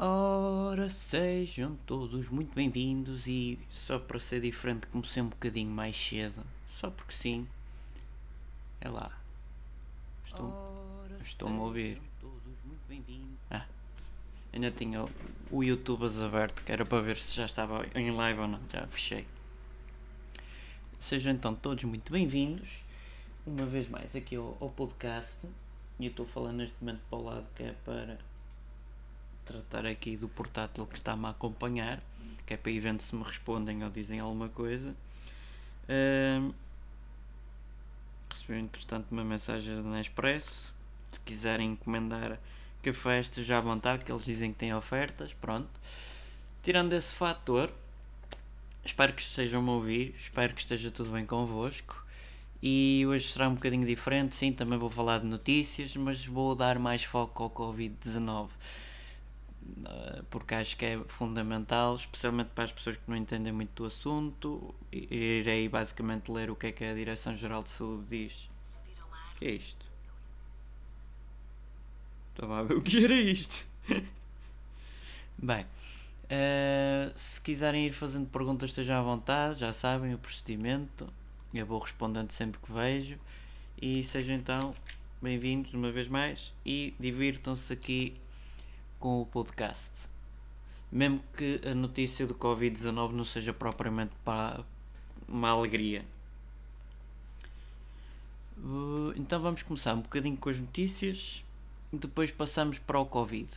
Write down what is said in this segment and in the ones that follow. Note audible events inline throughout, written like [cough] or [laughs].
Ora, sejam todos muito bem-vindos e só para ser diferente comecei um bocadinho mais cedo, só porque sim. É lá. Estão, estão a ouvir. Ah, ainda tinha o, o YouTube aberto, que era para ver se já estava em live ou não, já fechei. Sejam então todos muito bem-vindos, uma vez mais aqui ao, ao podcast. E eu estou falando neste momento para o lado que é para tratar aqui do portátil que está-me a acompanhar, que é para ir vendo se me respondem ou dizem alguma coisa. Uh, recebi entretanto uma mensagem da Nespresso. Se quiserem encomendar café, já à vontade, que eles dizem que têm ofertas. Pronto. Tirando esse fator, espero que estejam a ouvir, espero que esteja tudo bem convosco. E hoje será um bocadinho diferente, sim, também vou falar de notícias, mas vou dar mais foco ao Covid-19 porque acho que é fundamental, especialmente para as pessoas que não entendem muito do assunto. Irei basicamente ler o que é que a Direção-Geral de Saúde diz. O que é isto? Estava a ver o que era isto. [laughs] Bem, uh, se quiserem ir fazendo perguntas, estejam à vontade, já sabem o procedimento. Eu vou respondendo sempre que vejo. E sejam então bem-vindos uma vez mais e divirtam-se aqui com o podcast. Mesmo que a notícia do Covid-19 não seja propriamente para uma alegria. Uh, então vamos começar um bocadinho com as notícias e depois passamos para o Covid.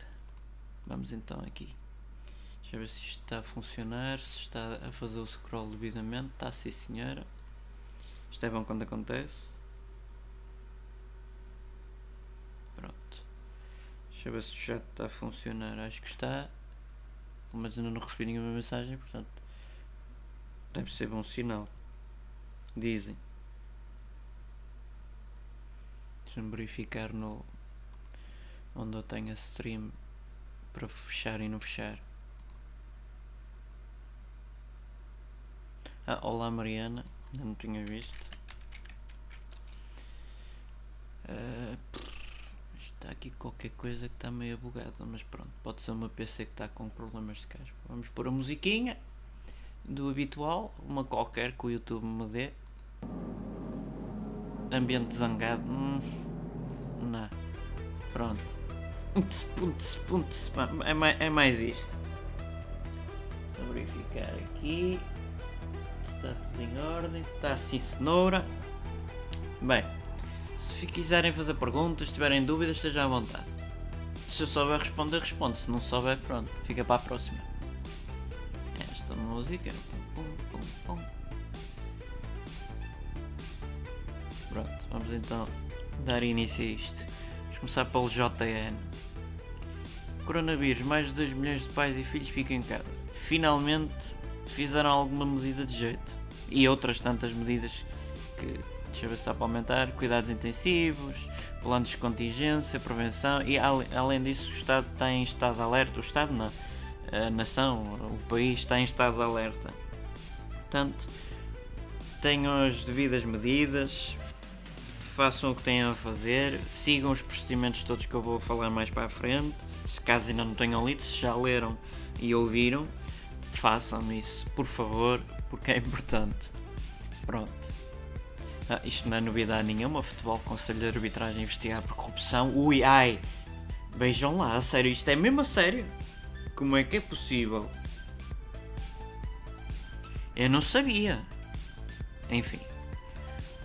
Vamos então aqui. Deixa eu ver se está a funcionar, se está a fazer o scroll devidamente. Está sim senhora. Isto é bom quando acontece. Deixa eu ver se o chat está a funcionar. Acho que está. Mas ainda não recebi nenhuma mensagem, portanto. Deve ser bom sinal. Dizem. Deixa-me verificar no. Onde eu tenho a stream para fechar e não fechar. Ah, olá Mariana, ainda não tinha visto. Uh, Está aqui qualquer coisa que está meio bugada, mas pronto, pode ser uma PC que está com problemas de caspa. Vamos pôr a musiquinha do habitual, uma qualquer que o YouTube me dê. Ambiente zangado, hum, não, pronto. É mais, é mais isto. Vou verificar aqui. Está tudo em ordem. Está assim cenoura. Bem. Se quiserem fazer perguntas, tiverem dúvidas, estejam à vontade. Se eu souber responder, respondo. Se não souber, pronto, fica para a próxima. Esta música. Pronto, vamos então dar início a isto. Vamos começar pelo JN. Coronavírus, mais de 2 milhões de pais e filhos ficam em casa. Finalmente fizeram alguma medida de jeito. E outras tantas medidas que deixa eu ver se está para aumentar, cuidados intensivos, planos de contingência, prevenção e além disso o Estado está em estado de alerta, o Estado não, a nação, o país está em estado de alerta. Portanto, tenham as devidas medidas, façam o que tenham a fazer, sigam os procedimentos todos que eu vou falar mais para a frente, se caso ainda não tenham lido, se já leram e ouviram, façam isso, por favor, porque é importante. Pronto. Ah, isto não é novidade nenhuma. Futebol Conselho de Arbitragem investigar por corrupção. Ui, ai. Vejam lá, a sério, isto é mesmo a sério. Como é que é possível? Eu não sabia. Enfim.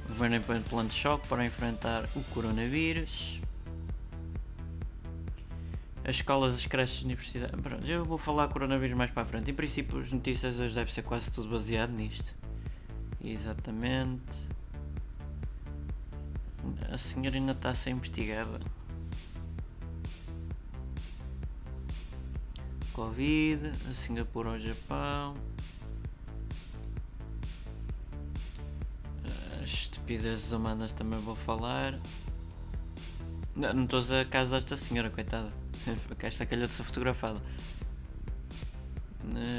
O governo impõe plano de choque para enfrentar o coronavírus. As escolas, as creches, as universidades. Eu vou falar coronavírus mais para a frente. Em princípio, as notícias hoje devem ser quase tudo baseado nisto. Exatamente. A senhora ainda está a ser investigada. Covid, a Singapura ao Japão. As estupidezes humanas também vou falar. Não, estou a casa desta senhora, coitada. [laughs] Esta calhou-se fotografada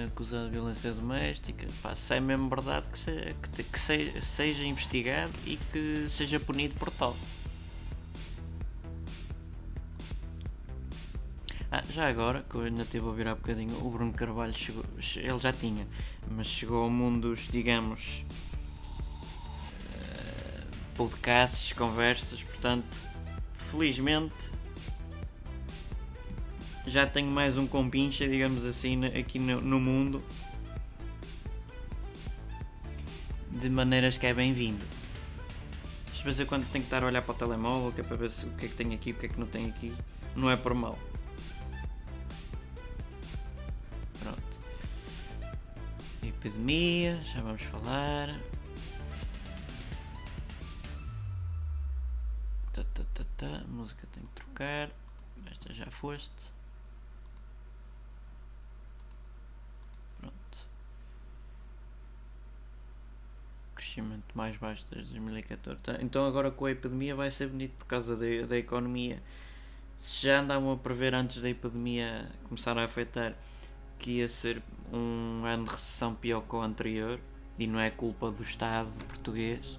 acusado de violência doméstica, pá, se é mesmo verdade que, seja, que, que seja, seja investigado e que seja punido por tal. Ah, já agora, que eu ainda estive a ouvir há bocadinho, o Bruno Carvalho chegou, ele já tinha, mas chegou ao mundo dos, digamos, eh, podcasts, conversas, portanto, felizmente já tenho mais um compincha, digamos assim, aqui no, no mundo. De maneiras que é bem-vindo. Às vezes quando tenho que estar a olhar para o telemóvel, que é para ver se, o que é que tem aqui, o que é que não tem aqui, não é por mal. Pronto. Epidemia, já vamos falar. Tá, tá, tá, tá. música tem que trocar. Esta já foste. Crescimento mais baixo desde 2014. Tá, então agora com a epidemia vai ser bonito por causa da, da economia. Se já andavam a prever antes da epidemia começar a afetar que ia ser um ano de recessão pior que o anterior, e não é culpa do Estado português,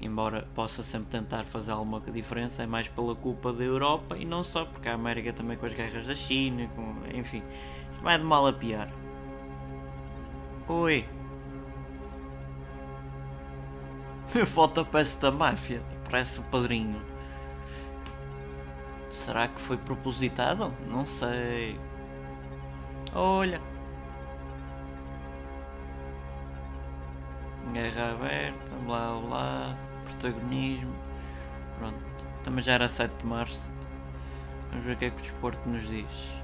embora possa sempre tentar fazer alguma diferença, é mais pela culpa da Europa e não só, porque a América também com as guerras da China, com, enfim, vai de mal a pior. Oi! [laughs] A foto parece da máfia, parece o padrinho. Será que foi propositado? Não sei. Olha. Guerra aberta, blá blá, protagonismo. Pronto. Também já era 7 de março. Vamos ver o que é que o desporto nos diz.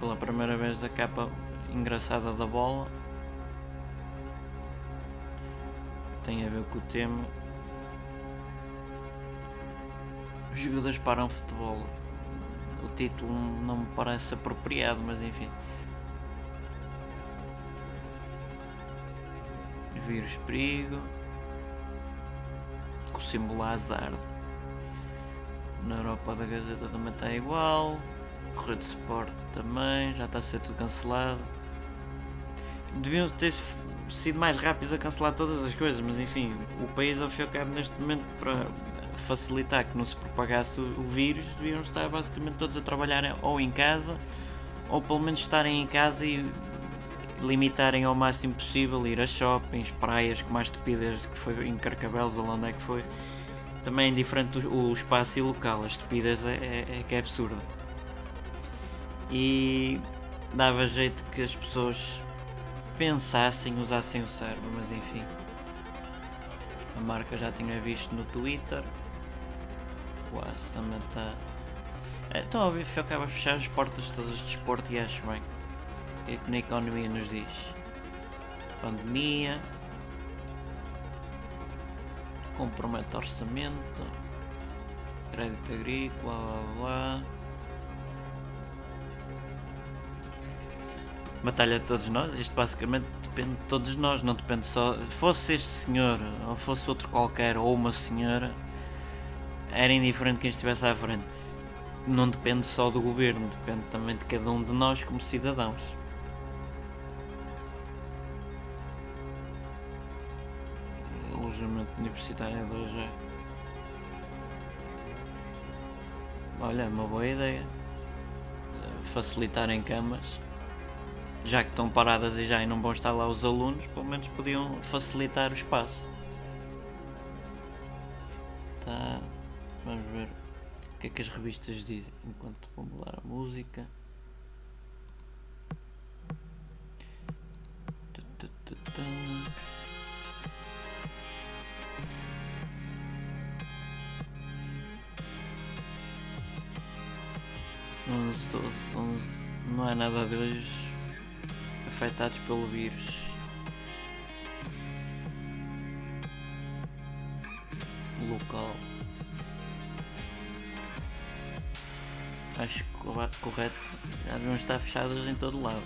Pela primeira vez a capa engraçada da bola. Tem a ver com o tema. Os jogadores param futebol. O título não me parece apropriado, mas enfim. Vírus perigo. Com o símbolo azar. Na Europa da Gazeta também está igual. Correio de Sport também, já está a ser tudo cancelado. Deviam ter sido mais rápidos a cancelar todas as coisas, mas enfim, o país ao fim e ao cabo neste momento para facilitar que não se propagasse o vírus, deviam estar basicamente todos a trabalhar ou em casa, ou pelo menos estarem em casa e limitarem ao máximo possível ir a shoppings, praias, com mais estupidez que foi em Carcabelos ou onde é que foi. Também é diferente o, espaço e o local, a estupidez é, é, é que é absurda. E dava jeito que as pessoas pensassem, usassem o cérebro, mas enfim. A marca já tinha visto no Twitter. Quase também está. É, estão a ver, acaba a fechar as portas todas de desporto e acho bem. É que na economia nos diz. Pandemia. Compromete orçamento. Crédito agrícola, blá blá blá. Batalha de todos nós, isto basicamente depende de todos nós, não depende só. Fosse este senhor, ou fosse outro qualquer, ou uma senhora, era indiferente quem estivesse à frente. Não depende só do governo, depende também de cada um de nós como cidadãos. Alojamento universitário de hoje Olha, é uma boa ideia. Facilitar em camas já que estão paradas e já não vão estar lá os alunos, pelo menos podiam facilitar o espaço. Tá, vamos ver o que é que as revistas dizem enquanto vou mudar a música. Onze, doze, onze, não é nada de hoje afetados pelo vírus. Local. Acho correto. Já deviam estar fechadas em todo lado.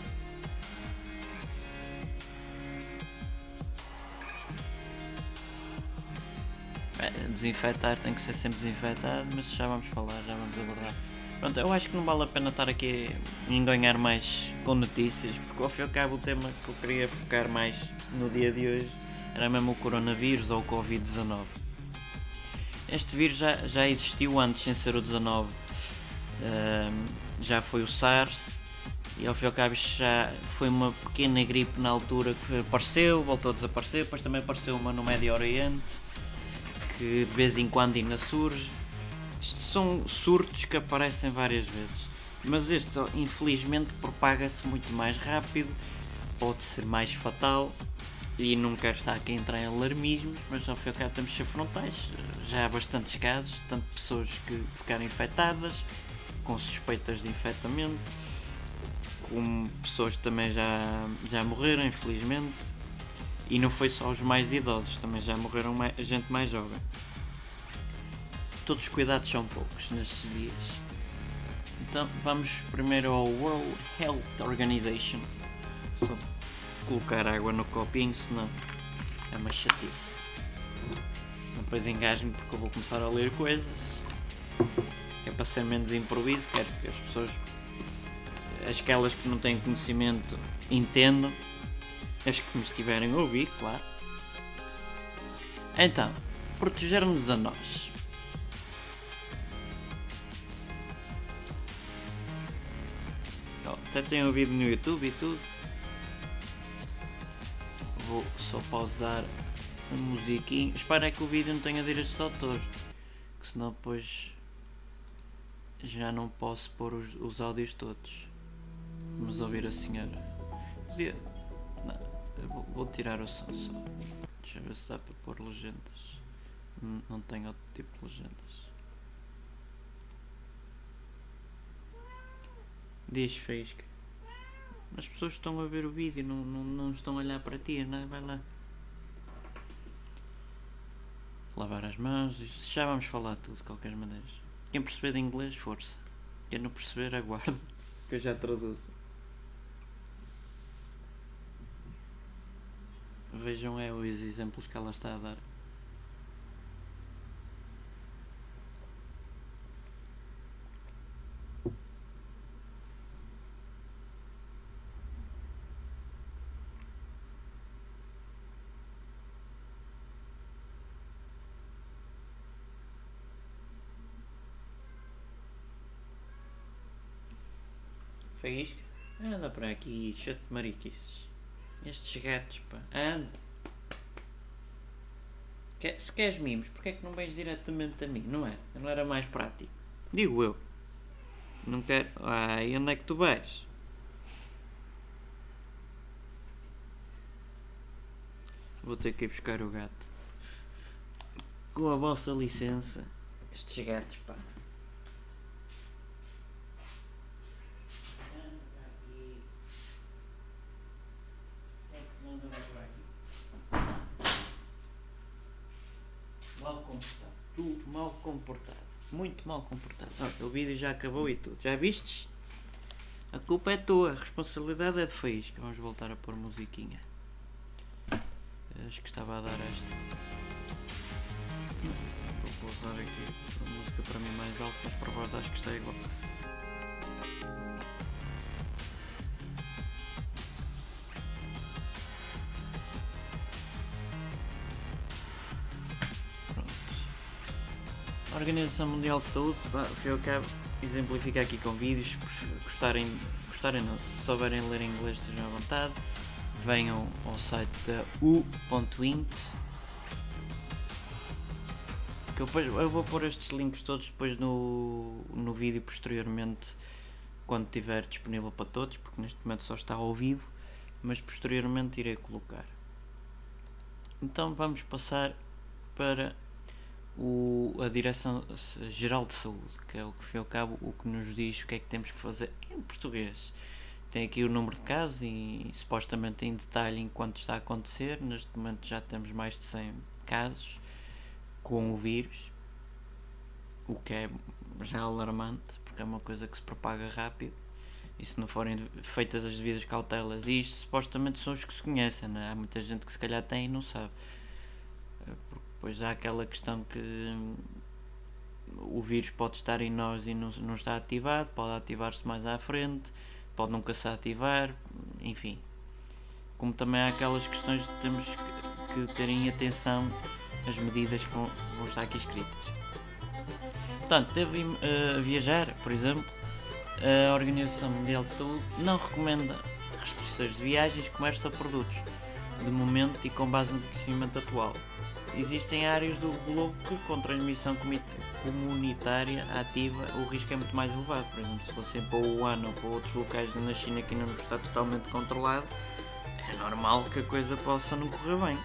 É, desinfetar tem que ser sempre desinfetado, mas já vamos falar, já vamos abordar. Pronto, eu acho que não vale a pena estar aqui a enganhar mais com notícias, porque ao fim e ao cabo o tema que eu queria focar mais no dia de hoje era mesmo o coronavírus ou o Covid-19. Este vírus já, já existiu antes sem ser o 19. Um, já foi o SARS e ao fim e ao cabo já foi uma pequena gripe na altura que apareceu, voltou a desaparecer, depois também apareceu uma no Médio Oriente que de vez em quando ainda surge. São surtos que aparecem várias vezes, mas este infelizmente propaga-se muito mais rápido, pode ser mais fatal e não quero estar aqui a entrar em alarmismos, mas ao fim e ao temos de frontais. Já há bastantes casos, tanto pessoas que ficaram infectadas, com suspeitas de infectamento, como pessoas que também já, já morreram, infelizmente. E não foi só os mais idosos, também já morreram mais, gente mais jovem. Todos os cuidados são poucos nestes dias. Então vamos primeiro ao World Health Organization. Só colocar água no copinho, senão é uma chatice. Senão depois engasgo-me porque eu vou começar a ler coisas. É para ser menos improviso, quero que as pessoas, aquelas que não têm conhecimento, entendam. As que me estiverem a ouvir, claro. Então, proteger-nos a nós. Até tenho ouvido no YouTube e tudo vou só pausar a musiquinha. Espero é que o vídeo não tenha direitos de autor, que senão depois já não posso pôr os, os áudios todos. Vamos ouvir a senhora. Podia. Não, vou, vou, tirar o som só. Deixa eu ver se dá para pôr legendas. Não, não tenho outro tipo de legendas. Diz Faísca. As pessoas estão a ver o vídeo, não, não, não estão a olhar para ti, não é? Vai lá. Lavar as mãos, já vamos falar tudo de qualquer maneira. Quem perceber de inglês, força. Quem não perceber, aguarde, [laughs] que eu já traduzo. Vejam é os exemplos que ela está a dar. Faísca? Anda para aqui, chato de mariquices. Estes gatos, pá. Anda. Se queres mimos, porque é que não vens diretamente a mim, não é? Não era mais prático. Digo eu. Não quero. Ai, onde é que tu vais? Vou ter que ir buscar o gato. Com a vossa licença. Estes gatos, pá. mal comportado. Muito mal comportado. O vídeo já acabou e tudo. Já vistes? A culpa é tua, a responsabilidade é de Faísca. Vamos voltar a pôr musiquinha. Acho que estava a dar esta. Vou usar aqui a música para mim mais alta, mas para vós acho que está igual. Organização Mundial de Saúde, eu quero exemplificar aqui com vídeos, gostarem, gostarem não, se souberem ler inglês estejam à vontade, venham ao site da u.int eu, eu vou pôr estes links todos depois no, no vídeo posteriormente quando estiver disponível para todos, porque neste momento só está ao vivo, mas posteriormente irei colocar. Então vamos passar para o, a Direção-Geral de Saúde, que é o que, ao cabo, o que nos diz o que é que temos que fazer em português. Tem aqui o número de casos e, supostamente em detalhe enquanto está a acontecer. Neste momento já temos mais de 100 casos com o vírus, o que é já alarmante, porque é uma coisa que se propaga rápido e se não forem feitas as devidas cautelas, e isto supostamente são os que se conhecem, né? há muita gente que se calhar tem e não sabe, Pois há aquela questão que hum, o vírus pode estar em nós e não, não está ativado, pode ativar-se mais à frente, pode nunca se ativar, enfim. Como também há aquelas questões que temos que, que ter em atenção as medidas que vão, estar aqui escritas. Portanto, devo uh, viajar, por exemplo, a Organização Mundial de Saúde não recomenda restrições de viagens, comércio a produtos, de momento e com base no conhecimento atual. Existem áreas do globo que, com transmissão comunitária ativa, o risco é muito mais elevado. Por exemplo, se fossem para o Wuhan ou para outros locais na China que ainda não está totalmente controlado, é normal que a coisa possa não correr bem.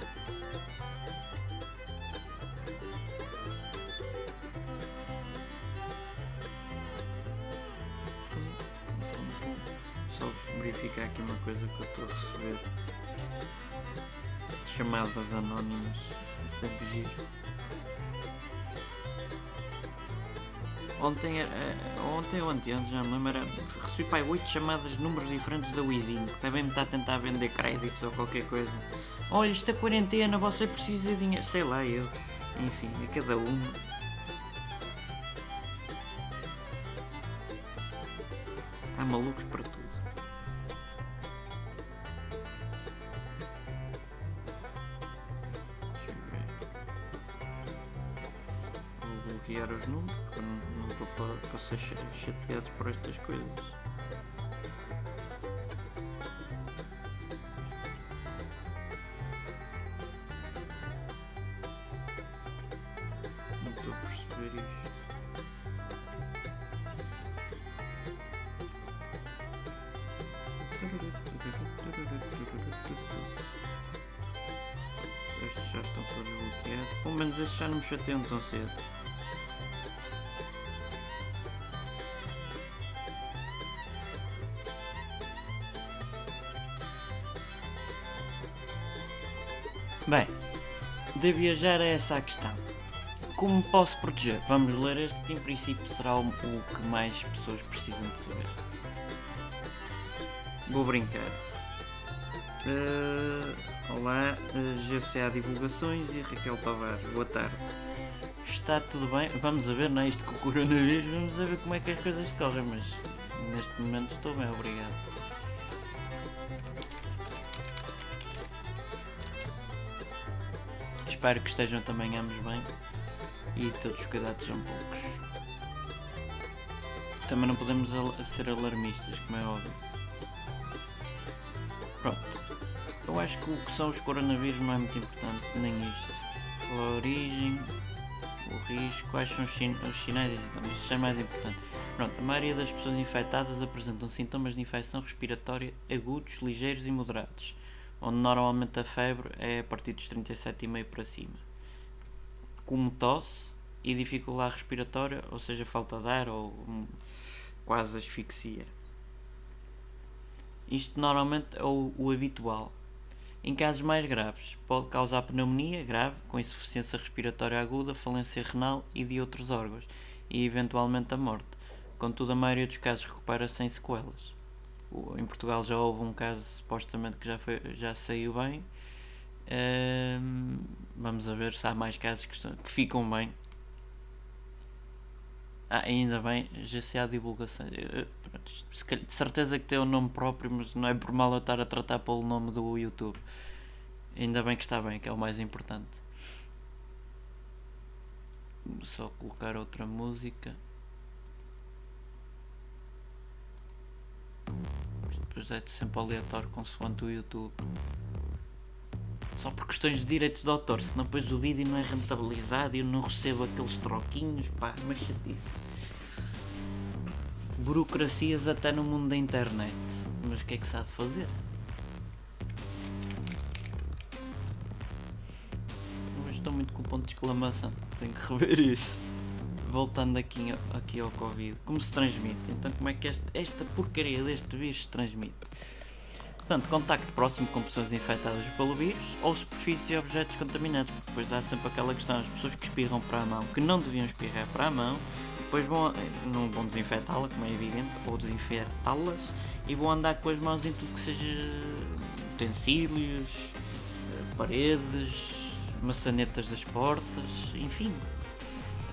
Só verificar aqui uma coisa que eu estou a receber. Chamadas anónimas. É sempre giro. Ontem, uh, ontem ou anteontem, já me lembro, recebi pai 8 chamadas de números diferentes da Wizinho, que também me está a tentar vender créditos ou qualquer coisa. Olha, esta quarentena, você precisa de dinheiro, sei lá, eu. Enfim, a cada uma. Há malucos para tudo. Ser chateado por estas coisas. Não estou a perceber isto. Estes já estão todos bloqueados. Pelo menos estes já não me chateiam tão cedo. Bem, de viajar é essa a questão. Como posso proteger? Vamos ler este que em princípio será o, que mais pessoas precisam de saber. Vou brincar. Uh, olá, uh, eh, GCA Divulgações e Raquel Tavares. Boa tarde. Está tudo bem? Vamos a ver, não é isto com o coronavírus, vamos a ver como é que as coisas correm, mas neste momento estou bem, obrigado. Espero que estejam também ambos bem e todos os cuidados são poucos. Também não podemos ser alarmistas, como é óbvio. Pronto. Eu acho que o que são os coronavírus não é muito importante, nem isto. A origem, o risco, quais são os, sin os sinais e é mais importante. Pronto, a maioria das pessoas infectadas apresentam sintomas de infecção respiratória agudos, ligeiros e moderados onde normalmente a febre é a partir dos 37,5 para cima. Como tosse e dificuldade respiratória, ou seja, falta de ar ou quase asfixia. Isto normalmente é o, o habitual. Em casos mais graves, pode causar pneumonia grave, com insuficiência respiratória aguda, falência renal e de outros órgãos, e eventualmente a morte. Contudo, a maioria dos casos recupera sem sequelas em Portugal já houve um caso supostamente que já, foi, já saiu bem. Um, vamos a ver se há mais casos que, estão, que ficam bem. Ah, ainda bem, há divulgação. De certeza que tem o um nome próprio, mas não é por mal eu estar a tratar pelo nome do YouTube. Ainda bem que está bem, que é o mais importante. Só colocar outra música. Depois é sempre aleatório consoante o YouTube. Só por questões de direitos de autor, senão depois o vídeo não é rentabilizado e eu não recebo aqueles troquinhos, pá, mas chatice. Burocracias até no mundo da internet. Mas o que é que se há de fazer? Mas estou muito com o ponto de exclamação, tenho que rever isso voltando aqui, aqui ao Covid, como se transmite? Então, como é que esta, esta porcaria deste vírus se transmite? Portanto, contacto próximo com pessoas infectadas pelo vírus ou superfície e objetos contaminados, porque depois há sempre aquela questão: as pessoas que espirram para a mão, que não deviam espirrar para a mão, depois vão, não vão desinfetá-la, como é evidente, ou desinfetá-las e vão andar com as mãos em tudo que seja utensílios, paredes, maçanetas das portas, enfim,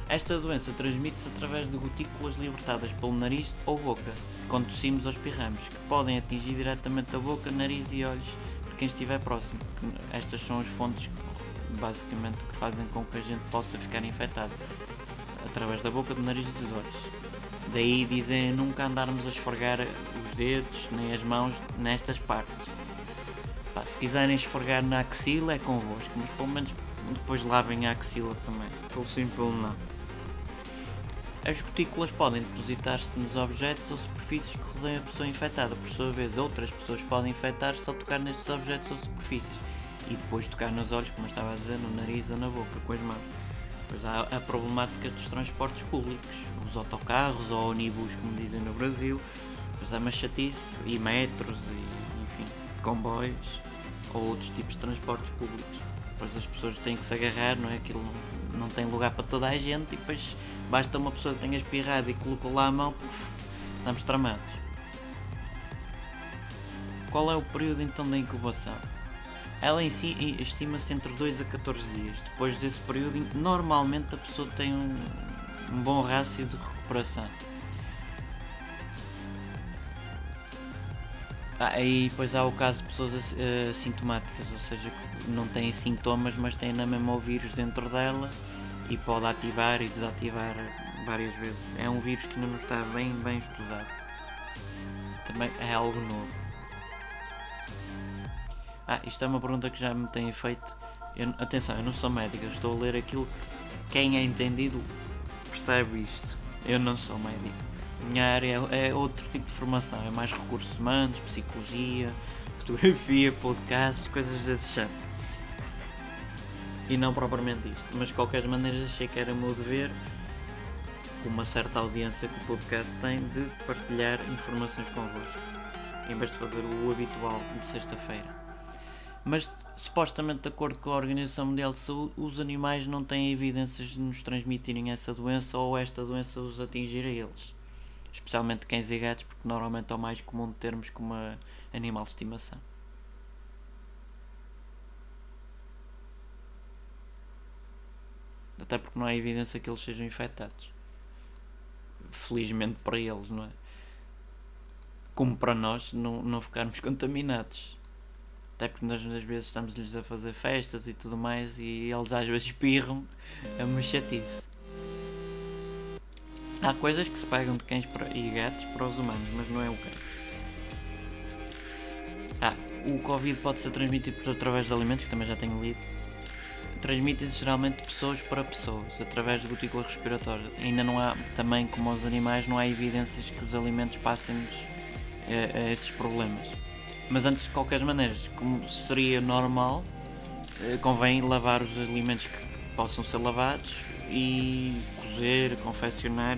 esta doença transmite-se através de gotículas libertadas pelo nariz ou boca, quando tossimos ou espirramos, que podem atingir diretamente a boca, nariz e olhos de quem estiver próximo. Estas são as fontes basicamente que fazem com que a gente possa ficar infectado. através da boca, do nariz e dos olhos. Daí dizem nunca andarmos a esfregar os dedos nem as mãos nestas partes. Pá, se quiserem esfregar na axila é convosco, mas pelo menos depois lavem a axila também. Pelo simples não. As gotículas podem depositar-se nos objetos ou superfícies que rodeiam a pessoa infectada. Por sua vez, outras pessoas podem infectar-se ao tocar nestes objetos ou superfícies e depois tocar nos olhos, como eu estava a dizer, no nariz ou na boca, com as mãos. Pois há a problemática dos transportes públicos, os autocarros ou ônibus, como dizem no Brasil, pois há uma chatice, e metros, e, enfim, comboios ou outros tipos de transportes públicos. Pois as pessoas têm que se agarrar, não é? Aquilo não, não tem lugar para toda a gente e depois basta uma pessoa que tenha espirrado e colocou lá a mão, puf, estamos tramados. Qual é o período então da incubação? Ela em si estima-se entre 2 a 14 dias. Depois desse período, normalmente a pessoa tem um, um bom rácio de recuperação. Ah, e depois há o caso de pessoas assintomáticas, ou seja, que não têm sintomas, mas têm na mesma o vírus dentro dela e pode ativar e desativar várias vezes. É um vírus que ainda não está bem, bem estudado. Também é algo novo. Ah, isto é uma pergunta que já me têm feito. Eu, atenção, eu não sou médico, eu estou a ler aquilo que quem é entendido percebe isto. Eu não sou médico. Minha área é, é outro tipo de formação, é mais recursos humanos, psicologia, fotografia, podcasts, coisas desse género. E não propriamente isto. Mas de qualquer maneira achei que era meu dever, com uma certa audiência que o podcast tem, de partilhar informações convosco. Em vez de fazer o habitual de sexta-feira. Mas supostamente de acordo com a Organização Mundial de Saúde, os animais não têm evidências de nos transmitirem essa doença ou esta doença os atingir a eles. Especialmente cães e gatos, porque normalmente é o mais comum de termos como animal de estimação. Até porque não há evidência que eles sejam infectados. Felizmente para eles, não é? Como para nós não, não ficarmos [laughs] contaminados. Até porque nós às vezes estamos-lhes a fazer festas e tudo mais e eles às vezes [laughs] espirram. É uma chatice. Há coisas que se pegam de cães e gatos para os humanos, mas não é o caso. Ah, o Covid pode ser transmitido por através de alimentos, que também já tenho lido. Transmite-se geralmente de pessoas para pessoas, através de gotícula respiratória. Ainda não há, também como os animais, não há evidências que os alimentos passem-nos a, eh, a esses problemas. Mas antes de qualquer maneira, como seria normal, eh, convém lavar os alimentos que possam ser lavados e cozer, confeccionar.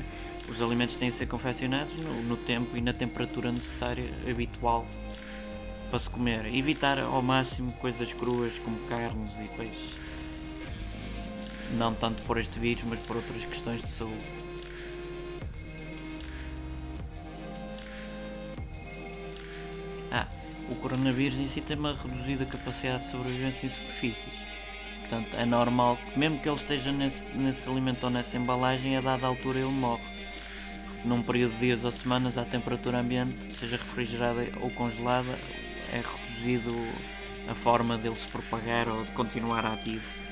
Os alimentos têm de ser confeccionados no, no tempo e na temperatura necessária, habitual para se comer. Evitar ao máximo coisas cruas como carnes e peixes. Não tanto por este vírus, mas por outras questões de saúde. Ah, o coronavírus em si tem uma reduzida capacidade de sobrevivência em superfícies. Portanto, é normal que, mesmo que ele esteja nesse, nesse alimento ou nessa embalagem, a dada altura ele morre. Porque num período de dias ou semanas, a temperatura ambiente, seja refrigerada ou congelada, é reduzido a forma dele se propagar ou de continuar ativo.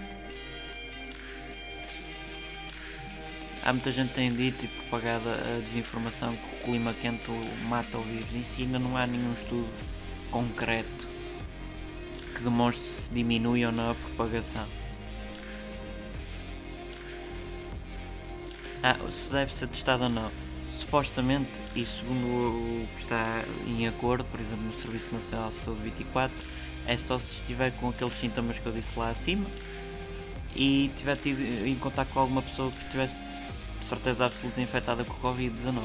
Há muita gente que tem dito e propagado a desinformação que o clima quente mata o vírus. Em si ainda não há nenhum estudo concreto que demonstre se diminui ou não a propagação. Ah, se deve ser testado ou não. Supostamente, e segundo o que está em acordo, por exemplo, no Serviço Nacional de Saúde 24, é só se estiver com aqueles sintomas que eu disse lá acima e tiver tido em contato com alguma pessoa que estivesse de certeza absoluta infectada com o Covid-19.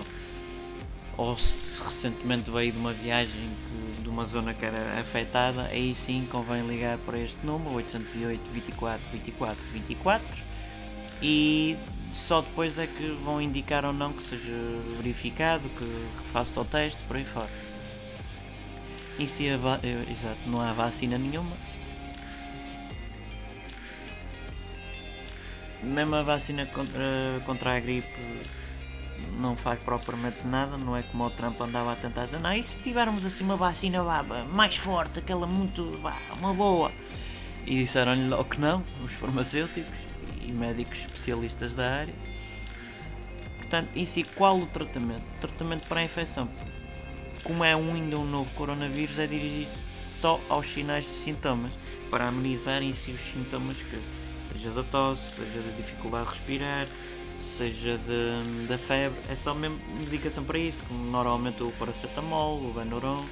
Ou se recentemente veio de uma viagem que de uma zona que era afetada, aí sim convém ligar para este número 808 24 24 24 e só depois é que vão indicar ou não que seja verificado, que faça o teste, por aí fora. E se a eh, exato, não há vacina nenhuma, mesmo a vacina contra, contra a gripe não faz propriamente nada, não é como o Trump andava a tentar dizer, não, e se tivermos assim uma vacina mais forte, aquela muito, uma boa? E disseram-lhe logo que não, os farmacêuticos e médicos especialistas da área. Portanto, em si, qual o tratamento? O tratamento para a infecção, como é um, ainda um novo coronavírus, é dirigido só aos sinais de sintomas, para amenizar em si os sintomas que seja da tosse, seja da dificuldade de respirar, seja de, da febre, é só mesmo medicação para isso, como normalmente o paracetamol, o Benuron,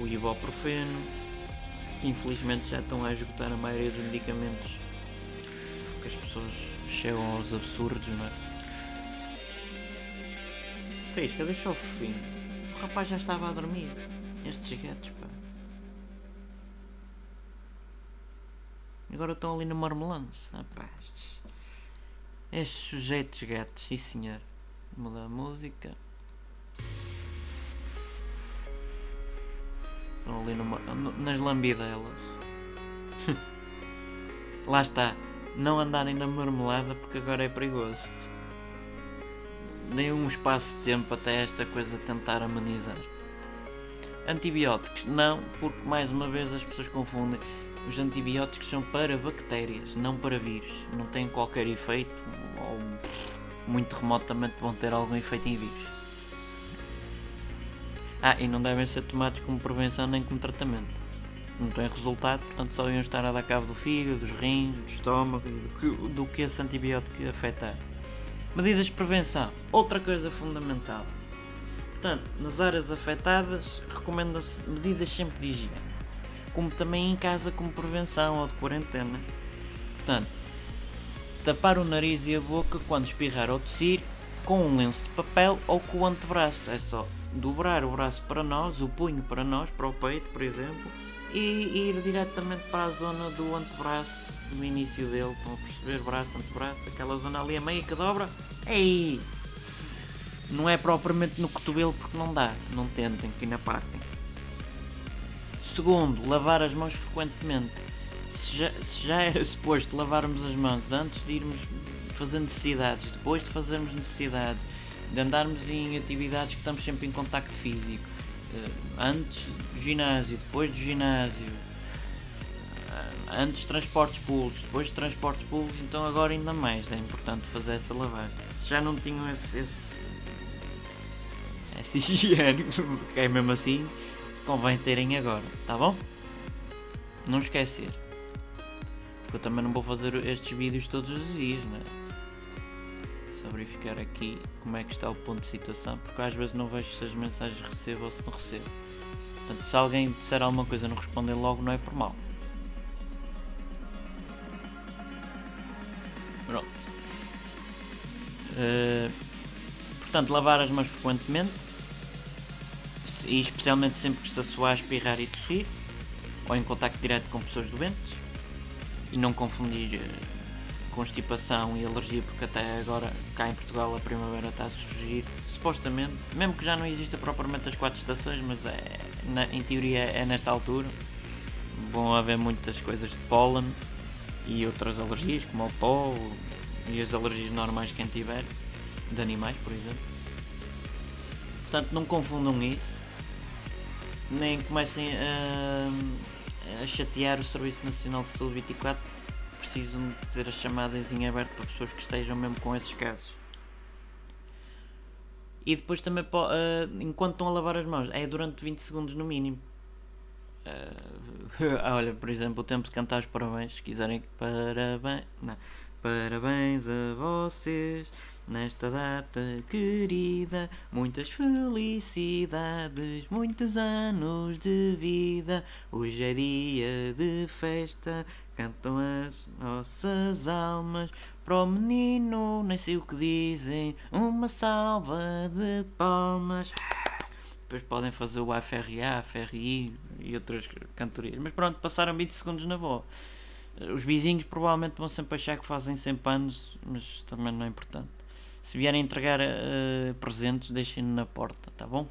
o ibuprofeno, que infelizmente já estão a esgotar a maioria dos medicamentos, porque as pessoas chegam aos absurdos, não é? Frisca, deixa o fim. O rapaz já estava a dormir. Estes gatos, pá. Agora estão ali no marmelance. Rapaz. Estes sujeitos gatos, sim senhor. Muda a música. Estão ali numa, nas lambidelas. [laughs] Lá está. Não andarem na marmelada porque agora é perigoso. Deem um espaço de tempo até esta coisa tentar amenizar. Antibióticos, não, porque mais uma vez as pessoas confundem. Os antibióticos são para bactérias, não para vírus. Não têm qualquer efeito, ou muito remotamente vão ter algum efeito em vírus. Ah, e não devem ser tomados como prevenção nem como tratamento. Não têm resultado, portanto só iam estar a dar cabo do fígado, dos rins, do estômago, do que, do que esse antibiótico afetar. Medidas de prevenção, outra coisa fundamental. Portanto, nas áreas afetadas, recomenda-se medidas sempre de higiene como também em casa como prevenção ou de quarentena. Portanto, tapar o nariz e a boca quando espirrar ou tossir com um lenço de papel ou com o antebraço. É só dobrar o braço para nós, o punho para nós, para o peito, por exemplo, e ir diretamente para a zona do antebraço, no início dele, para perceber braço, antebraço, aquela zona ali a meia que dobra. Ei! Não é propriamente no cotovelo porque não dá, não tentem, que na partem. Segundo, lavar as mãos frequentemente. Se já, se já era [laughs] suposto lavarmos as mãos antes de irmos fazer necessidades, depois de fazermos necessidades, de andarmos em atividades que estamos sempre em contacto físico, eh, antes do ginásio, depois do ginásio, eh, antes transportes públicos, depois de transportes públicos, então agora ainda mais é importante fazer essa lavagem. Se já não tinham esse, esse essa [laughs] higiene, é mesmo assim, convém terem agora, tá bom? Não esquecer. Porque eu também não vou fazer estes vídeos todos os dias, né? Só verificar aqui como é que está o ponto de situação, porque às vezes não vejo se as mensagens recebo ou se não recebo. Portanto, se alguém disser alguma coisa e não responder logo, não é por mal. Pronto. Uh, portanto, lavar as mãos frequentemente e especialmente sempre que está a suar, espirrar e tossir, ou em contacto direto com pessoas doentes, e não confundir uh, constipação e alergia, porque até agora cá em Portugal a primavera está a surgir, supostamente, mesmo que já não exista propriamente as quatro estações, mas é, na, em teoria é nesta altura, vão haver muitas coisas de pólen e outras alergias, como o pó e as alergias normais quem tiver, de animais, por exemplo. Portanto, não confundam isso nem comecem a, a chatear o Serviço Nacional de Saúde 24, precisam de ter as chamadas em aberto para pessoas que estejam mesmo com esses casos. E depois também, enquanto estão a lavar as mãos, é durante 20 segundos no mínimo. Uh, [laughs] olha, por exemplo, o tempo de cantar os parabéns, se quiserem, parabéns, não, parabéns a vocês Nesta data querida, muitas felicidades, muitos anos de vida. Hoje é dia de festa, cantam as nossas almas. Para o menino, nem sei o que dizem, uma salva de palmas. Depois podem fazer o AFRA, FRI e outras cantorias. Mas pronto, passaram 20 segundos na boa. Os vizinhos provavelmente vão sempre achar que fazem sempre anos, mas também não é importante. Se vierem entregar uh, presentes, deixem na porta, tá bom?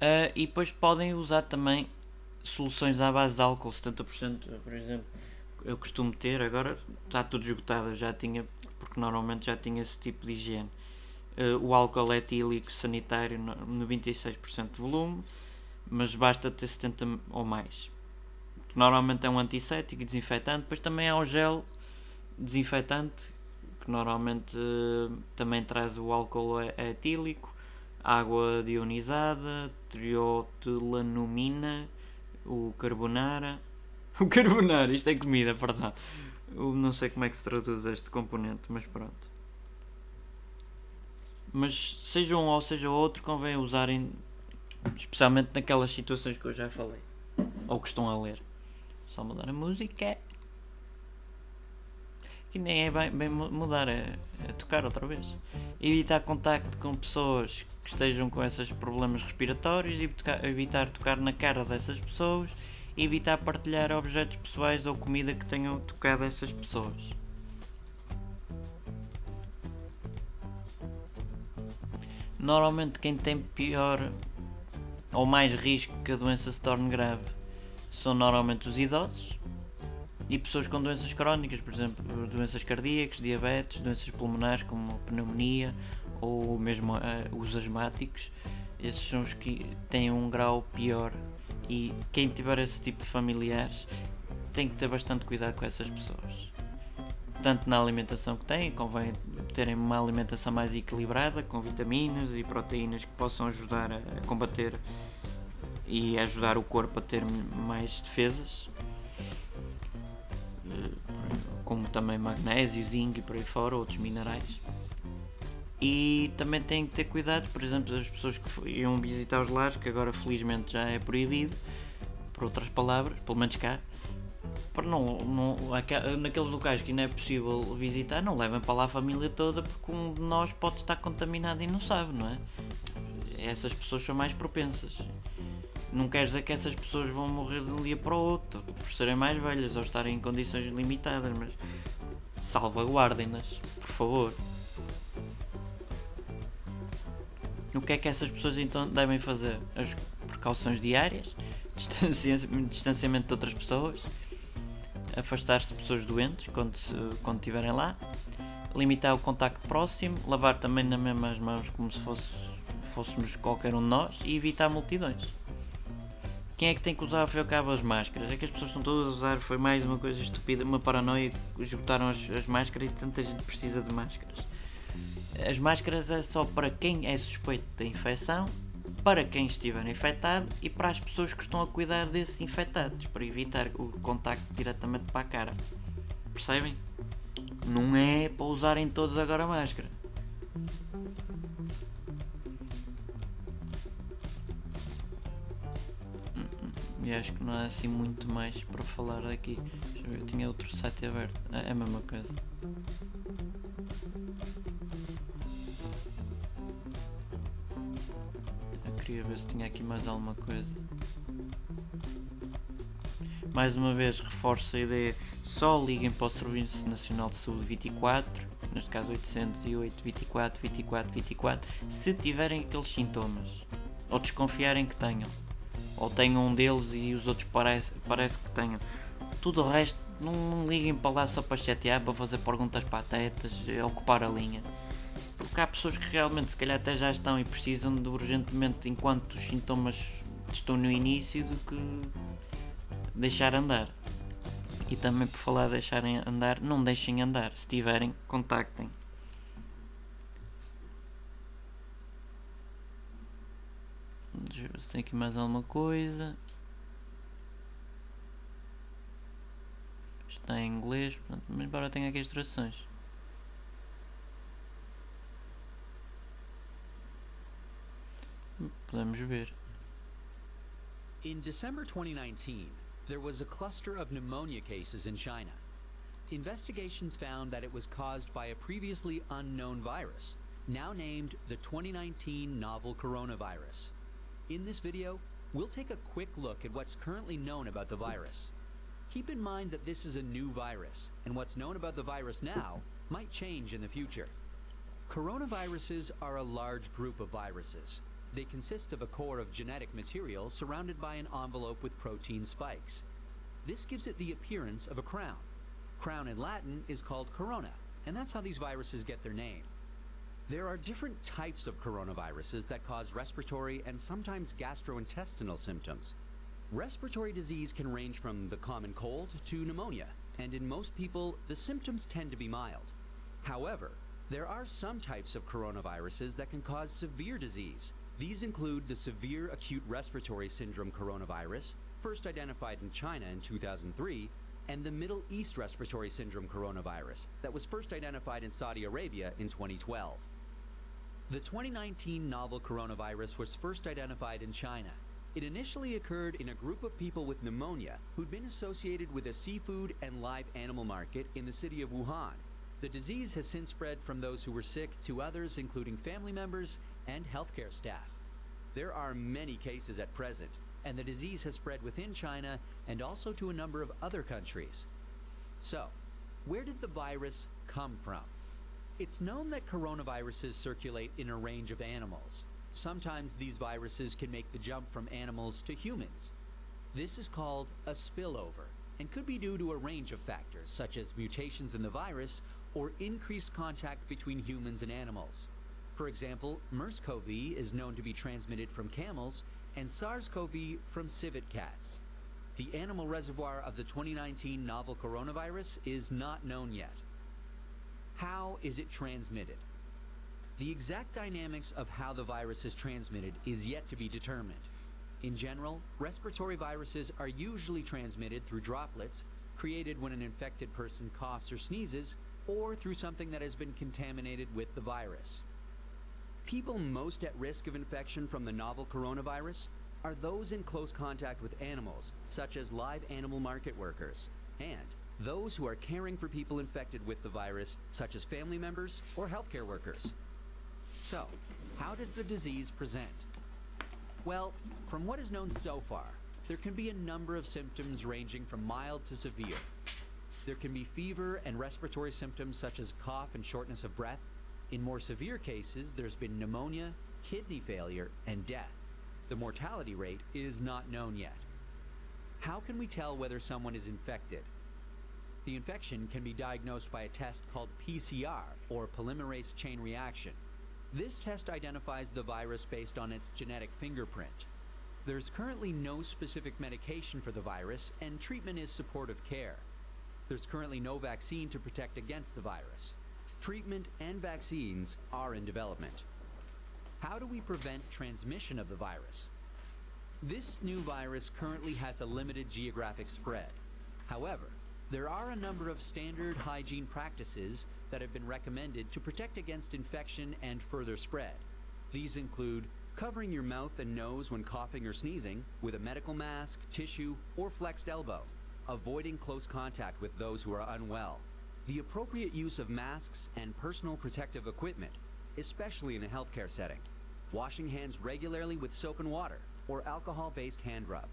Uh, e depois podem usar também soluções à base de álcool, 70%, por exemplo. Eu costumo ter, agora está tudo esgotado, já tinha, porque normalmente já tinha esse tipo de higiene. Uh, o álcool é etílico sanitário, 96% de volume, mas basta ter 70 ou mais. Normalmente é um antisséptico desinfetante, depois também há o gel desinfetante normalmente uh, também traz o álcool etílico, água dionizada, triotilanumina, o carbonara. [laughs] O carbonara, isto é comida, perdão. Eu não sei como é que se traduz este componente, mas pronto. Mas seja um ou seja outro, convém usarem especialmente naquelas situações que eu já falei. Ou que estão a ler. Só mudar a música. Que nem é bem, bem mudar, é, tocar outra vez. Evitar contacto com pessoas que estejam com esses problemas respiratórios, evitar, evitar tocar na cara dessas pessoas, evitar partilhar objetos pessoais ou comida que tenham tocado essas pessoas. Normalmente quem tem pior ou mais risco que a doença se torne grave são normalmente os idosos e pessoas com doenças crónicas, por exemplo, doenças cardíacas, diabetes, doenças pulmonares como pneumonia ou mesmo uh, os asmáticos. Esses são os que têm um grau pior e quem tiver esse tipo de familiares tem que ter bastante cuidado com essas pessoas. Tanto na alimentação que têm, convém terem uma alimentação mais equilibrada, com vitaminas e proteínas que possam ajudar a combater e ajudar o corpo a ter mais defesas, como também magnésio, zinco e por aí fora, outros minerais. E também têm que ter cuidado, por exemplo, as pessoas que iam visitar os lares, que agora felizmente já é proibido, por outras palavras, pelo menos cá, para não, não, naqueles locais que não é possível visitar, não levem para lá a família toda porque um de nós pode estar contaminado e não sabe, não é? Essas pessoas são mais propensas. Não quer dizer que essas pessoas vão morrer de um dia para o outro por serem mais velhas ou estarem em condições limitadas, mas salvaguardem-nas, por favor. O que é que essas pessoas então devem fazer? As precauções diárias, [laughs] distanciamento de outras pessoas, afastar-se de pessoas doentes quando, quando estiverem lá, limitar o contacto próximo, lavar também nas mesmas mãos como se fosse, fôssemos qualquer um de nós e evitar multidões. Quem é que tem que usar ao cabo as máscaras? É que as pessoas estão todas a usar, foi mais uma coisa estúpida, uma paranoia, esgotaram as, as máscaras e tanta gente precisa de máscaras. As máscaras é só para quem é suspeito da infecção para quem estiver infectado e para as pessoas que estão a cuidar desses infectados, para evitar o contacto diretamente para a cara. Percebem? Não é para usarem todos agora a máscara. E acho que não há assim muito mais para falar aqui. Eu tinha outro site aberto. É a mesma coisa. queria ver se tinha aqui mais alguma coisa. Mais uma vez reforço a ideia, só liguem para o Serviço Nacional de Saúde 24, neste caso 808 24 24 24, se tiverem aqueles sintomas, ou desconfiarem que tenham, ou tenham um deles e os outros parece, parece que tenham. Tudo o resto, não liguem para lá só para chatear, para fazer perguntas patetas, ocupar a linha porque há pessoas que realmente se calhar até já estão e precisam de urgentemente enquanto os sintomas estão no início do que deixar andar. E também por falar de deixarem andar, não deixem andar. Se tiverem, contactem. Deixa eu ver se tem aqui mais alguma coisa. Está em inglês, mas embora tenha aqui as traduções. Podemos ver. In December 2019, there was a cluster of pneumonia cases in China. Investigations found that it was caused by a previously unknown virus, now named the 2019 novel coronavirus. In this video, we'll take a quick look at what's currently known about the virus. Keep in mind that this is a new virus, and what's known about the virus now might change in the future. Coronaviruses are a large group of viruses, they consist of a core of genetic material surrounded by an envelope with protein spikes. This gives it the appearance of a crown. Crown in Latin is called corona, and that's how these viruses get their name. There are different types of coronaviruses that cause respiratory and sometimes gastrointestinal symptoms. Respiratory disease can range from the common cold to pneumonia, and in most people, the symptoms tend to be mild. However, there are some types of coronaviruses that can cause severe disease. These include the severe acute respiratory syndrome coronavirus, first identified in China in 2003, and the Middle East respiratory syndrome coronavirus that was first identified in Saudi Arabia in 2012. The 2019 novel coronavirus was first identified in China. It initially occurred in a group of people with pneumonia who'd been associated with a seafood and live animal market in the city of Wuhan. The disease has since spread from those who were sick to others, including family members and healthcare staff. There are many cases at present, and the disease has spread within China and also to a number of other countries. So, where did the virus come from? It's known that coronaviruses circulate in a range of animals. Sometimes these viruses can make the jump from animals to humans. This is called a spillover and could be due to a range of factors, such as mutations in the virus or increased contact between humans and animals. For example, MERS-CoV is known to be transmitted from camels and SARS-CoV from civet cats. The animal reservoir of the 2019 novel coronavirus is not known yet. How is it transmitted? The exact dynamics of how the virus is transmitted is yet to be determined. In general, respiratory viruses are usually transmitted through droplets created when an infected person coughs or sneezes, or through something that has been contaminated with the virus. People most at risk of infection from the novel coronavirus are those in close contact with animals, such as live animal market workers, and those who are caring for people infected with the virus, such as family members or healthcare workers. So, how does the disease present? Well, from what is known so far, there can be a number of symptoms ranging from mild to severe. There can be fever and respiratory symptoms such as cough and shortness of breath. In more severe cases, there's been pneumonia, kidney failure, and death. The mortality rate is not known yet. How can we tell whether someone is infected? The infection can be diagnosed by a test called PCR, or polymerase chain reaction. This test identifies the virus based on its genetic fingerprint. There's currently no specific medication for the virus, and treatment is supportive care. There's currently no vaccine to protect against the virus. Treatment and vaccines are in development. How do we prevent transmission of the virus? This new virus currently has a limited geographic spread. However, there are a number of standard hygiene practices that have been recommended to protect against infection and further spread. These include covering your mouth and nose when coughing or sneezing with a medical mask, tissue, or flexed elbow, avoiding close contact with those who are unwell, the appropriate use of masks and personal protective equipment, especially in a healthcare setting, washing hands regularly with soap and water, or alcohol-based hand rub.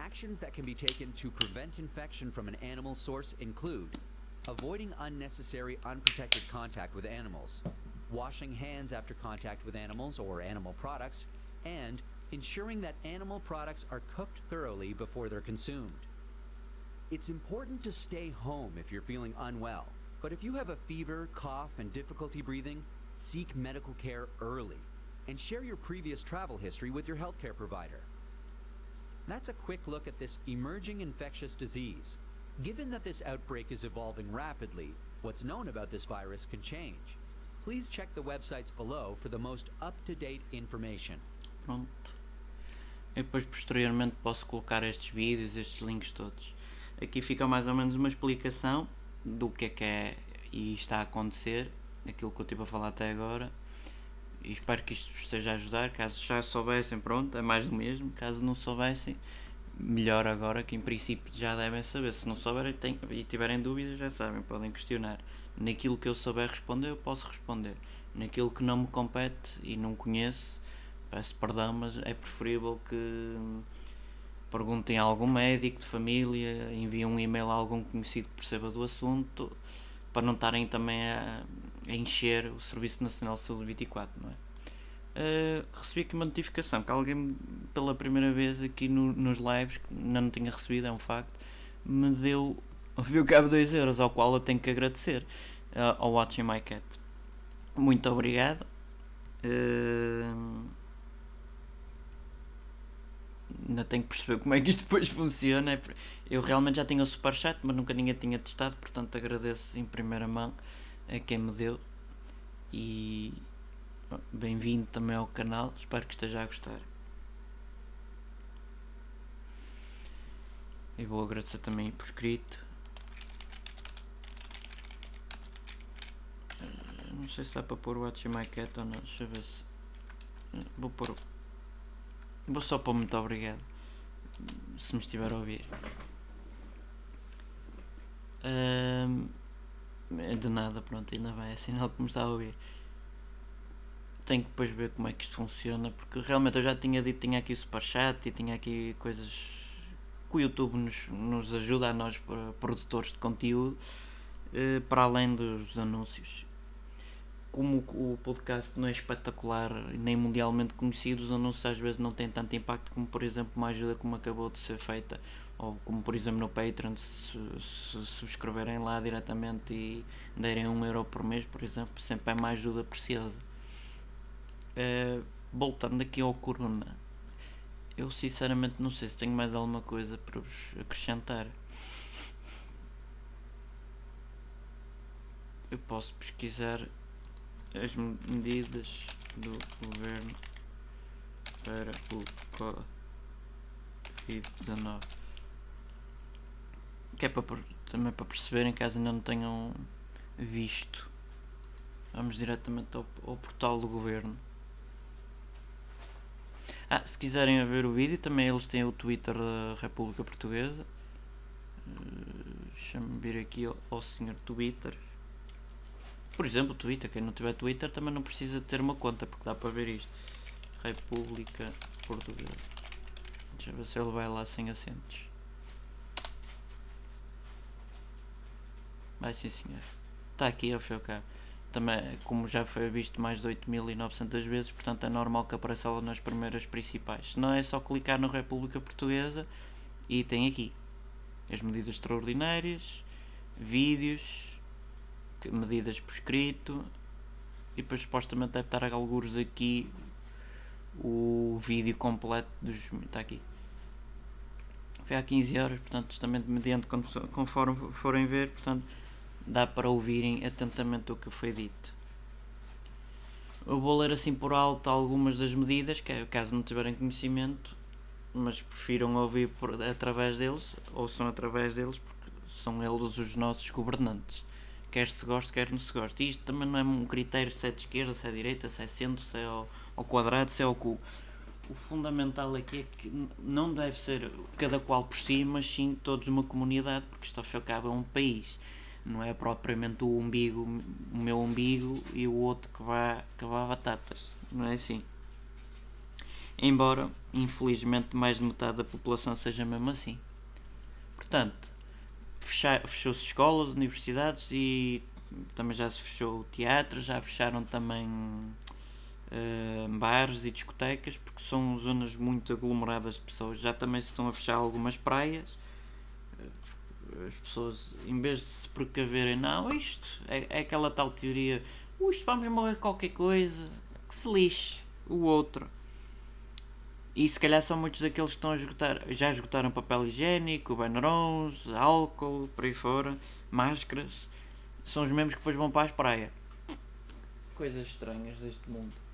Actions that can be taken to prevent infection from an animal source include avoiding unnecessary unprotected contact with animals, washing hands after contact with animals or animal products, and ensuring that animal products are cooked thoroughly before they're consumed. It's important to stay home if you're feeling unwell, but if you have a fever, cough, and difficulty breathing, seek medical care early and share your previous travel history with your healthcare provider. That's a quick look at this emerging infectious disease. Given that this outbreak is evolving rapidly, what's known about this virus can change. Please check the websites below for the most up-to-date information. Pronto. Eu depois posteriormente posso colocar estes vídeos, estes links todos. Aqui fica mais ou menos uma explicação do que é que é e está a acontecer, aquilo que eu estive a falar até agora. E espero que isto vos esteja a ajudar. Caso já soubessem, pronto, é mais do mesmo. Caso não soubessem, melhor agora que em princípio já devem saber. Se não souberem e tiverem dúvidas, já sabem, podem questionar. Naquilo que eu souber responder, eu posso responder. Naquilo que não me compete e não conheço, peço perdão, mas é preferível que perguntem a algum médico de família, enviem um e-mail a algum conhecido que perceba do assunto, para não estarem também a, a encher o Serviço Nacional de Saúde 24, não é? Uh, recebi aqui uma notificação que alguém pela primeira vez aqui no, nos lives, que ainda não tinha recebido, é um facto, me deu [laughs] viu cabo 2 euros, ao qual eu tenho que agradecer uh, ao Watching My Cat. Muito obrigado. Uh, ainda tenho que perceber como é que isto depois funciona. Eu realmente já tinha o Superchat, mas nunca ninguém tinha testado, portanto agradeço em primeira mão a quem me deu e bem-vindo também ao canal, espero que esteja a gostar. E vou agradecer também por escrito. Eh, não sei se dá para pôr o Watch My Cat ou não, deixa eu ver se. Eh, vou pôr. Vou só pôr muito obrigado. Se me estiver a ouvir. Um, de nada, pronto, ainda bem, é sinal que me está a ouvir. Tenho que depois ver como é que isto funciona, porque realmente eu já tinha dito tinha aqui o Superchat e tinha aqui coisas que o YouTube nos, nos ajuda a nós, produtores de conteúdo, eh, para além dos anúncios. Como o podcast não é espetacular nem mundialmente conhecido, os anúncios às vezes não têm tanto impacto como, por exemplo, uma ajuda como acabou de ser feita ou como por exemplo no Patreon se, se subscreverem lá diretamente e derem um euro por mês por exemplo sempre é uma ajuda preciosa. Uh, voltando aqui ao Corona eu sinceramente não sei se tenho mais alguma coisa para vos acrescentar. Eu posso pesquisar as medidas do governo para o Covid-19 que é para, também para perceberem caso ainda não tenham visto. Vamos diretamente ao, ao portal do governo. Ah, se quiserem ver o vídeo, também eles têm o Twitter da República Portuguesa. Uh, Deixa-me vir aqui ao, ao senhor Twitter. Por exemplo, Twitter. Quem não tiver Twitter também não precisa ter uma conta, porque dá para ver isto. República Portuguesa. Deixa eu ver se ele vai lá sem acentos. Vai sim senhor. Está aqui ao fio cabo. Também, como já foi visto mais de 8.900 vezes, portanto é normal que apareça lá nas primeiras principais. Se não é só clicar no República Portuguesa e tem aqui as medidas extraordinárias, vídeos, medidas por escrito e depois supostamente deve estar alguns aqui o vídeo completo dos. está aqui. Foi há 15 horas, portanto, também mediante conforme forem ver, portanto dá para ouvirem atentamente o que foi dito. Eu vou ler assim por alto algumas das medidas, que é, caso não tiverem conhecimento, mas prefiram ouvir por, através deles, ouçam através deles, porque são eles os nossos governantes. Quer se goste, quer não se goste. E isto também não é um critério se é de esquerda, se é de direita, se é centro, se é ao, ao quadrado, se é ao cubo. O fundamental aqui é que não deve ser cada qual por si, mas sim todos uma comunidade, porque isto ao fim ao cabo é um país não é propriamente o umbigo, o meu umbigo e o outro que que vai batatas, não é assim. Embora, infelizmente, mais de metade da população seja mesmo assim. Portanto, fechou-se escolas, universidades e também já se fechou teatro, já fecharam também uh, bares e discotecas, porque são zonas muito aglomeradas de pessoas. Já também se estão a fechar algumas praias as pessoas, em vez de se precaverem, não, isto é, é aquela tal teoria, isto vamos morrer qualquer coisa, que se lixe o outro. E se calhar são muitos daqueles que estão a esgotar, já esgotaram papel higiênico, bannerons, álcool, por aí fora, máscaras. São os mesmos que depois vão para as praias. Coisas estranhas deste mundo.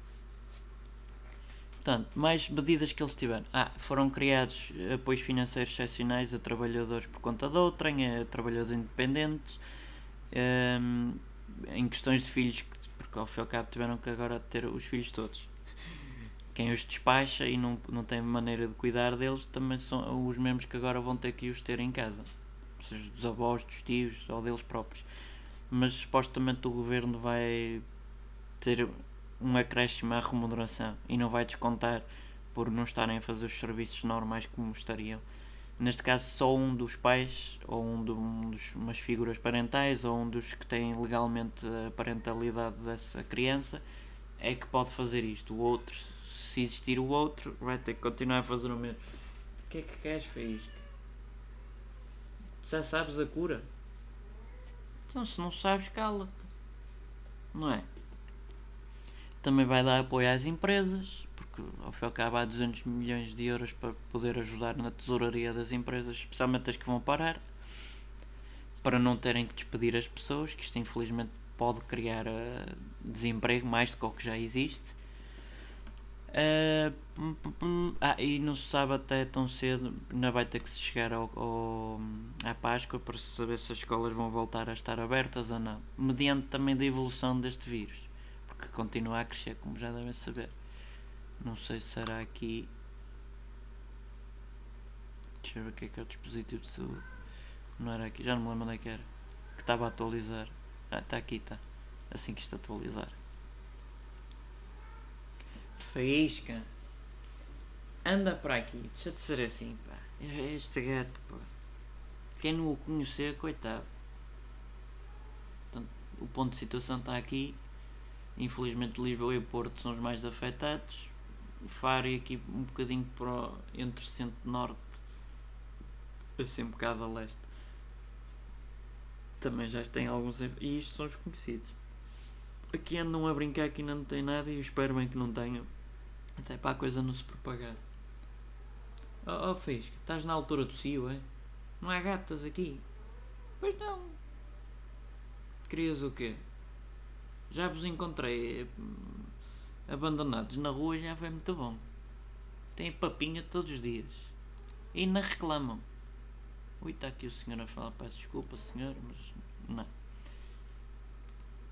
Portanto, mais medidas que eles tiveram. Ah, foram criados apoios financeiros excepcionais a trabalhadores por conta de outrem, a trabalhadores independentes, um, em questões de filhos, porque ao fim e ao cabo tiveram que agora ter os filhos todos. Quem os despacha e não, não tem maneira de cuidar deles também são os mesmos que agora vão ter que os ter em casa. Seja, dos avós, dos tios ou deles próprios. Mas supostamente o governo vai ter um acréscimo à remuneração e não vai descontar por não estarem a fazer os serviços normais como estariam. Neste caso, só um dos pais, ou um, um dos umas figuras parentais, ou um dos que têm legalmente a parentalidade dessa criança, é que pode fazer isto. O outro, se existir o outro, vai ter que continuar a fazer o mesmo. O que é que queres, Faísca? Já sabes a cura? Então, se não sabes, cala-te. Não é? Também vai dar apoio às empresas, porque ao fim e ao cabo há 200 milhões de euros para poder ajudar na tesouraria das empresas, especialmente as que vão parar, para não terem que despedir as pessoas, que isto infelizmente pode criar uh, desemprego mais do que o que já existe. Uh, ah, e não se sabe até tão cedo, ainda vai ter que se chegar ao, ao, à Páscoa para saber se as escolas vão voltar a estar abertas ou não, mediante também da evolução deste vírus, porque continua a crescer, como já devem saber. Não sei se será aqui. Deixa eu ver o que é que é o dispositivo de saúde. Não era aqui, já não me lembro onde é que era. Que estava a atualizar. Ah, está aqui, está. Assim que isto atualizar. Faísca. Anda para aqui. Deixa de ser assim, pá. Este gato, pá. Quem não o conhecer, coitado. Portanto, o ponto de situação está aqui. Infelizmente Lisboa e Porto são os mais afetados. Faro e aqui um bocadinho para entre centro e norte. Assim um bocado a leste. Também já tem alguns. E isto são os conhecidos. Aqui andam a brincar que ainda não tem nada e eu espero bem que não tenham. Até para a coisa não se propagar. Oh, oh estás na altura do cio, é? Não há gatas aqui? Pois não. Querias o quê? Já vos encontrei hum, abandonados na rua já foi muito bom. Tem papinha todos os dias. E não reclamam. Ui, está aqui o senhor a falar, peço desculpa senhor, mas não.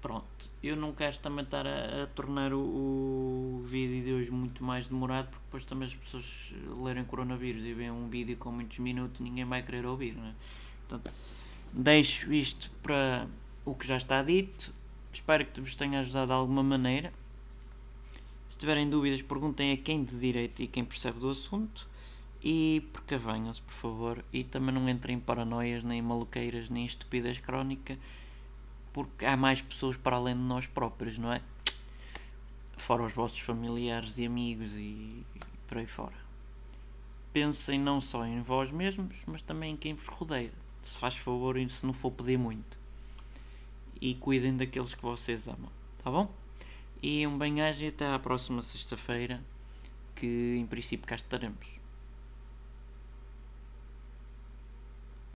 Pronto, eu não quero também estar a, a tornar o, o, vídeo de hoje muito mais demorado, porque depois também as pessoas lerem coronavírus e veem um vídeo com muitos minutos, ninguém vai querer ouvir, não é? Portanto, deixo isto para o que já está dito. Espero que vos tenha ajudado de alguma maneira. Se tiverem dúvidas, perguntem a quem de direito e quem percebe do assunto. E precavenham-se, por favor. E também não entrem em paranoias, nem maluqueiras, nem estupidez crónica porque há mais pessoas para além de nós próprios, não é? Fora os vossos familiares e amigos e, por aí fora. Pensem não só em vós mesmos, mas também em quem vos rodeia. Se faz favor e se não for pedir muito. E cuidem daqueles que vocês amam, tá bom? E um bem-aja até à próxima sexta-feira, que em princípio cá estaremos.